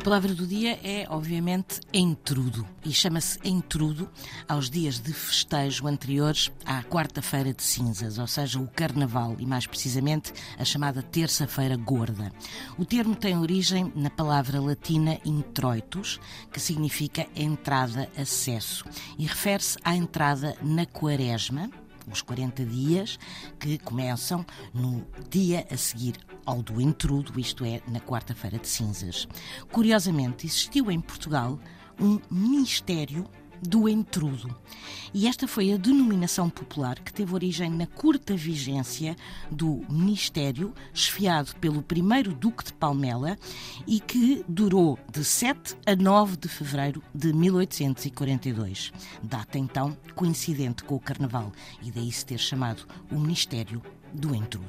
palavra do dia é, obviamente, entrudo. E chama-se entrudo aos dias de festejo anteriores à quarta-feira de cinzas, ou seja, o carnaval, e mais precisamente a chamada terça-feira gorda. O termo tem origem na palavra latina introitus, que significa entrada, acesso, e refere-se à entrada na quaresma, os 40 dias que começam no dia a seguir ao do intrudo, isto é, na quarta-feira de cinzas. Curiosamente, existiu em Portugal um ministério do entrudo. E esta foi a denominação popular que teve origem na curta vigência do Ministério, esfiado pelo primeiro Duque de Palmela e que durou de 7 a 9 de fevereiro de 1842. Data então coincidente com o Carnaval e daí se ter chamado o Ministério do Entrudo.